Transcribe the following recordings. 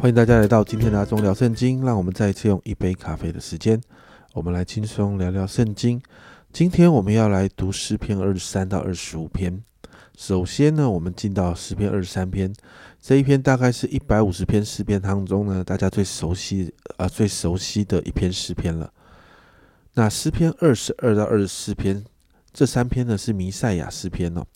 欢迎大家来到今天的阿忠聊圣经。让我们再一次用一杯咖啡的时间，我们来轻松聊聊圣经。今天我们要来读诗篇二十三到二十五篇。首先呢，我们进到诗篇二十三篇，这一篇大概是一百五十篇诗篇当中呢，大家最熟悉啊最熟悉的一篇诗篇了。那诗篇二十二到二十四篇，这三篇呢是弥赛亚诗篇哦。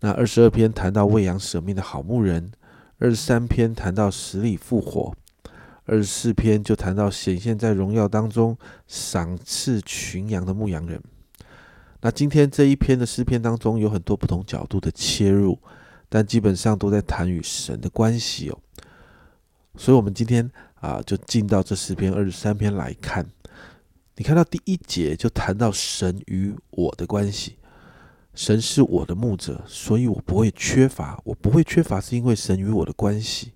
那二十二篇谈到喂养舍命的好牧人。二十三篇谈到死里复活，二十四篇就谈到显现在荣耀当中赏赐群羊的牧羊人。那今天这一篇的诗篇当中有很多不同角度的切入，但基本上都在谈与神的关系哦。所以，我们今天啊，就进到这诗篇二十三篇来看。你看到第一节就谈到神与我的关系。神是我的牧者，所以我不会缺乏。我不会缺乏，是因为神与我的关系。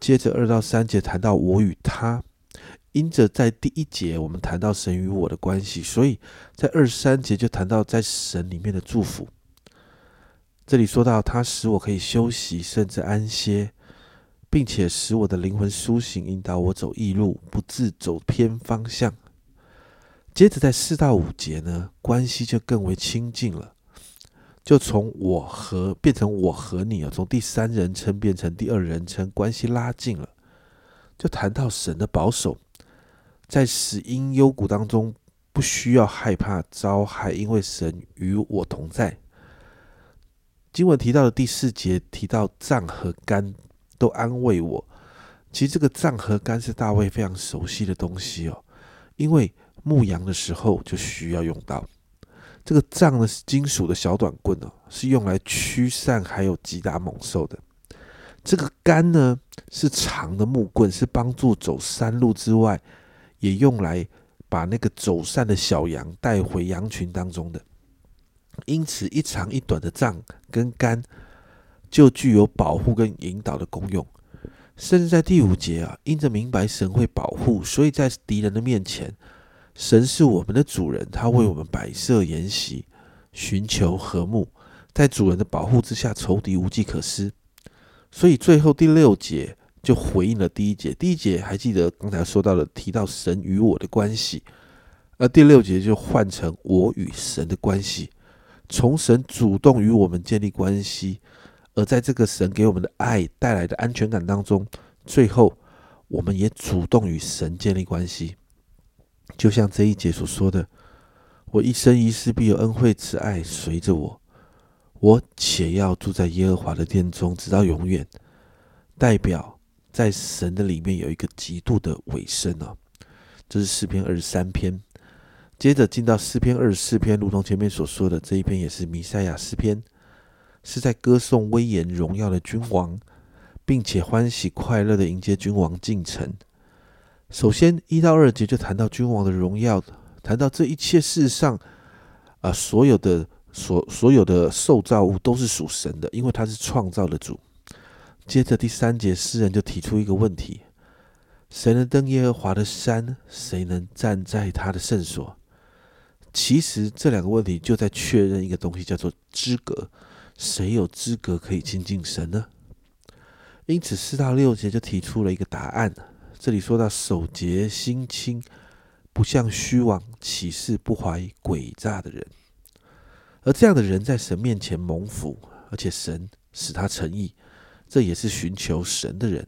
接着二到三节谈到我与他，因着在第一节我们谈到神与我的关系，所以在二三节就谈到在神里面的祝福。这里说到他使我可以休息，甚至安歇，并且使我的灵魂苏醒，引导我走义路，不自走偏方向。接着在四到五节呢，关系就更为亲近了。就从我和变成我和你啊，从第三人称变成第二人称，关系拉近了。就谈到神的保守，在死因幽谷当中，不需要害怕遭害，因为神与我同在。经文提到的第四节提到脏和肝都安慰我。其实这个脏和肝是大卫非常熟悉的东西哦，因为牧羊的时候就需要用到。这个杖呢是金属的小短棍哦，是用来驱散还有击打猛兽的。这个杆呢是长的木棍，是帮助走山路之外，也用来把那个走散的小羊带回羊群当中的。因此，一长一短的杖跟杆就具有保护跟引导的功用。甚至在第五节啊，因着明白神会保护，所以在敌人的面前。神是我们的主人，他为我们摆设筵席，寻求和睦，在主人的保护之下，仇敌无计可施。所以最后第六节就回应了第一节。第一节还记得刚才说到了提到神与我的关系，而第六节就换成我与神的关系，从神主动与我们建立关系，而在这个神给我们的爱带来的安全感当中，最后我们也主动与神建立关系。就像这一节所说的：“我一生一世必有恩惠慈爱随着我，我且要住在耶和华的殿中，直到永远。”代表在神的里面有一个极度的尾声哦。这是诗篇二十三篇，接着进到诗篇二十四篇，如同前面所说的，这一篇也是弥赛亚诗篇，是在歌颂威严荣耀的君王，并且欢喜快乐的迎接君王进城。首先，一到二节就谈到君王的荣耀，谈到这一切事上啊，所有的所所有的受造物都是属神的，因为他是创造的主。接着第三节，诗人就提出一个问题：谁能登耶和华的山？谁能站在他的圣所？其实这两个问题就在确认一个东西，叫做资格。谁有资格可以亲近神呢？因此，四到六节就提出了一个答案。这里说到守节心清，不像虚妄起誓不怀诡诈的人，而这样的人在神面前蒙福，而且神使他诚意，这也是寻求神的人。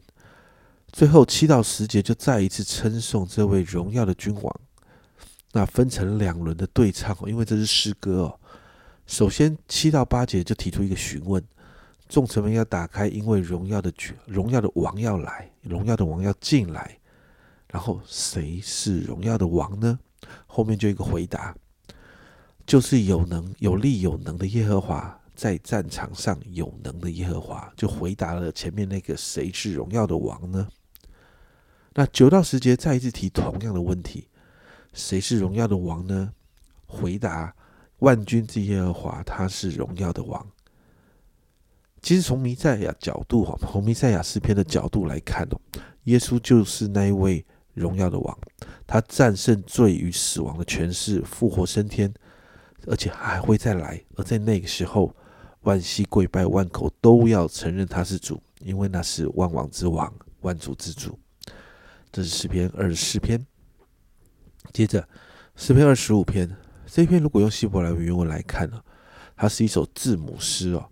最后七到十节就再一次称颂这位荣耀的君王。那分成两轮的对唱，因为这是诗歌哦。首先七到八节就提出一个询问。众臣们要打开，因为荣耀的荣耀的王要来，荣耀的王要进来。然后谁是荣耀的王呢？后面就一个回答，就是有能、有力、有能的耶和华，在战场上有能的耶和华，就回答了前面那个谁是荣耀的王呢？那九到十节再一次提同样的问题，谁是荣耀的王呢？回答万军之耶和华，他是荣耀的王。其实从弥赛亚角度哈，从弥赛亚诗篇的角度来看哦，耶稣就是那一位荣耀的王，他战胜罪与死亡的权势，复活升天，而且还会再来。而在那个时候，万膝跪拜，万口都要承认他是主，因为那是万王之王，万主之主。这是诗篇二十四篇。接着，诗篇二十五篇这一篇，如果用希伯来文原文来看呢，它是一首字母诗哦，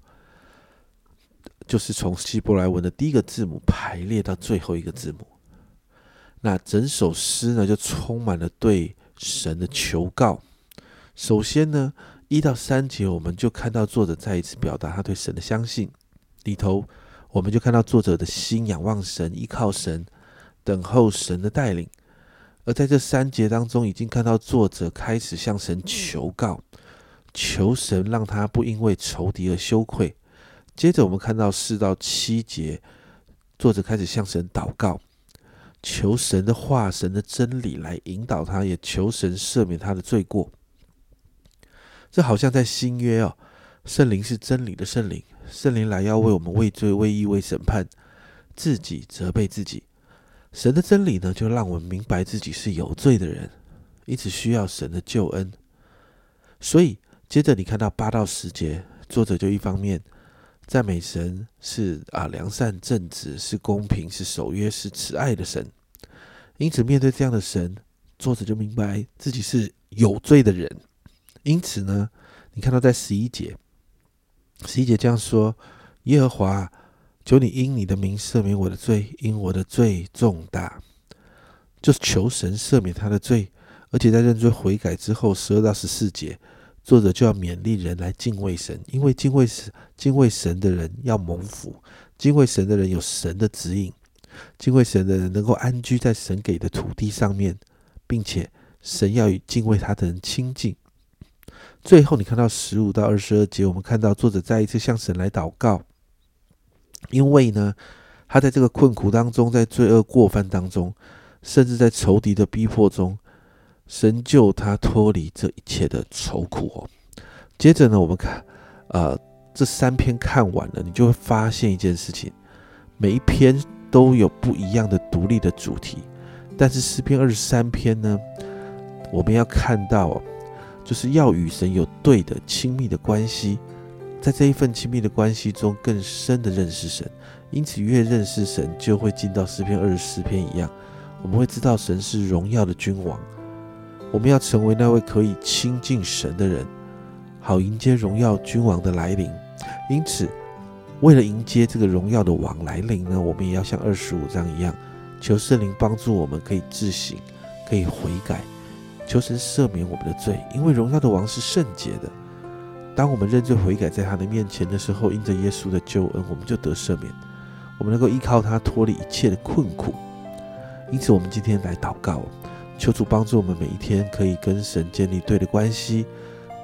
就是从希伯来文的第一个字母排列到最后一个字母。那整首诗呢，就充满了对神的求告。首先呢，一到三节，我们就看到作者再一次表达他对神的相信。里头，我们就看到作者的心仰望神，依靠神，等候神的带领。而在这三节当中，已经看到作者开始向神求告，求神让他不因为仇敌而羞愧。接着，我们看到四到七节，作者开始向神祷告。求神的话、神的真理来引导他，也求神赦免他的罪过。这好像在新约哦，圣灵是真理的圣灵，圣灵来要为我们为罪、为义、为审判，自己责备自己。神的真理呢，就让我们明白自己是有罪的人，因此需要神的救恩。所以，接着你看到八到十节，作者就一方面。赞美神是啊，良善正直，是公平，是守约，是慈爱的神。因此，面对这样的神，作者就明白自己是有罪的人。因此呢，你看到在十一节，十一节这样说：“耶和华，求你因你的名赦免我的罪，因我的罪重大。”就是求神赦免他的罪，而且在认罪悔改之后，十二到十四节。作者就要勉励人来敬畏神，因为敬畏神、敬畏神的人要蒙福，敬畏神的人有神的指引，敬畏神的人能够安居在神给的土地上面，并且神要与敬畏他的人亲近。最后，你看到十五到二十二节，我们看到作者再一次向神来祷告，因为呢，他在这个困苦当中，在罪恶过犯当中，甚至在仇敌的逼迫中。神救他脱离这一切的愁苦哦。接着呢，我们看，呃，这三篇看完了，你就会发现一件事情：每一篇都有不一样的独立的主题。但是诗篇二十三篇呢，我们要看到哦，就是要与神有对的亲密的关系，在这一份亲密的关系中，更深的认识神。因此，越认识神，就会进到诗篇二十四篇一样，我们会知道神是荣耀的君王。我们要成为那位可以亲近神的人，好迎接荣耀君王的来临。因此，为了迎接这个荣耀的王来临呢，我们也要像二十五章一样，求圣灵帮助我们，可以自省，可以悔改，求神赦免我们的罪。因为荣耀的王是圣洁的。当我们认罪悔改在他的面前的时候，因着耶稣的救恩，我们就得赦免，我们能够依靠他脱离一切的困苦。因此，我们今天来祷告。求主帮助我们每一天可以跟神建立对的关系，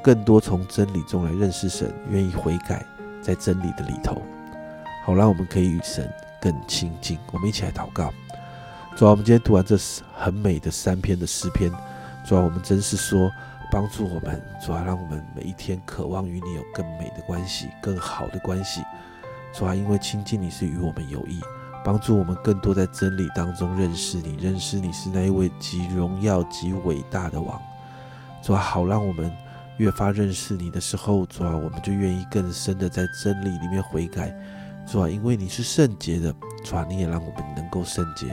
更多从真理中来认识神，愿意悔改在真理的里头，好让我们可以与神更亲近。我们一起来祷告。主啊，我们今天读完这很美的三篇的诗篇，主啊，我们真是说帮助我们，主啊，让我们每一天渴望与你有更美的关系，更好的关系。主啊，因为亲近你是与我们有益。帮助我们更多在真理当中认识你，认识你是那一位极荣耀、极伟大的王。主啊，好让我们越发认识你的时候，主啊，我们就愿意更深的在真理里面悔改。主啊，因为你是圣洁的，主啊，你也让我们能够圣洁。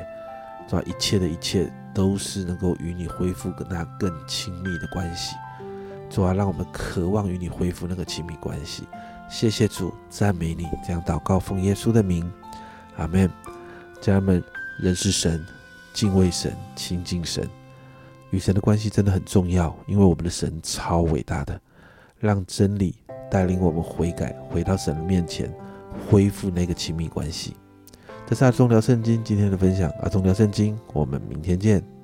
主啊，一切的一切都是能够与你恢复跟那更亲密的关系。主啊，让我们渴望与你恢复那个亲密关系。谢谢主，赞美你，这样祷告，奉耶稣的名。阿门，家人们，人是神、敬畏神、亲近神，与神的关系真的很重要，因为我们的神超伟大的，让真理带领我们悔改，回到神的面前，恢复那个亲密关系。这是阿忠聊圣经今天的分享，阿忠聊圣经，我们明天见。